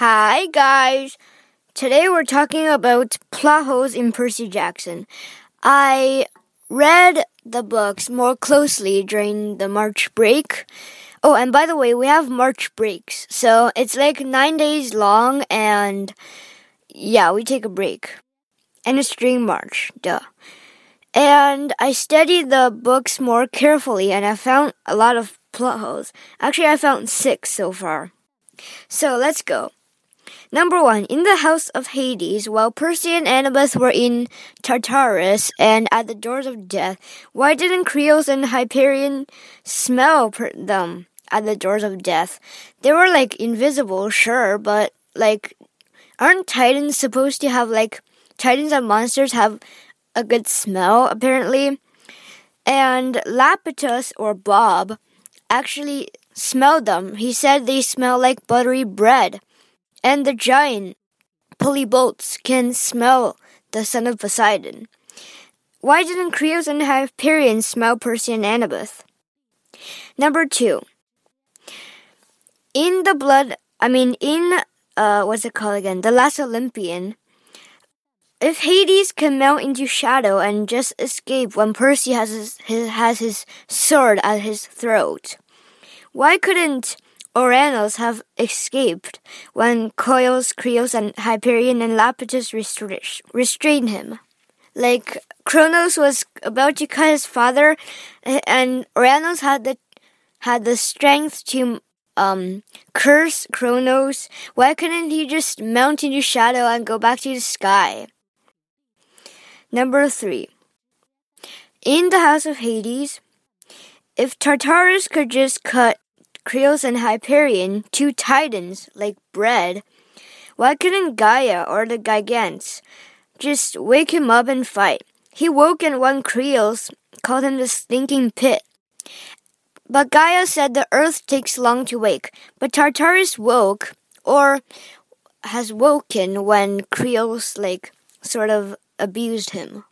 Hi, guys. Today we're talking about plot holes in Percy Jackson. I read the books more closely during the March break. Oh, and by the way, we have March breaks. So it's like nine days long, and yeah, we take a break. And it's during March, duh. And I studied the books more carefully, and I found a lot of plot holes. Actually, I found six so far. So let's go. Number one, in the house of Hades, while Percy and Annabeth were in Tartarus and at the doors of death, why didn't Krios and Hyperion smell them at the doors of death? They were like invisible, sure, but like, aren't Titans supposed to have like, Titans and monsters have a good smell, apparently? And Iapetus or Bob actually smelled them. He said they smell like buttery bread and the giant Polybotes can smell the son of Poseidon. Why didn't Krios and Hyperion smell Percy and Annabeth? Number two. In the blood, I mean, in, uh, what's it called again? The Last Olympian. If Hades can melt into shadow and just escape when Percy has his, his has his sword at his throat, why couldn't Ouranos have escaped when Koios, Krios, and Hyperion and Iapetus restrain him. Like Kronos was about to cut his father, and Ouranos had the had the strength to um, curse Kronos. Why couldn't he just mount into shadow and go back to the sky? Number three. In the house of Hades, if Tartarus could just cut Krios and Hyperion, two titans like bread. Why couldn't Gaia or the Gigantes just wake him up and fight? He woke and one Krios called him the stinking pit. But Gaia said the earth takes long to wake. But Tartarus woke, or has woken when Krios, like, sort of abused him.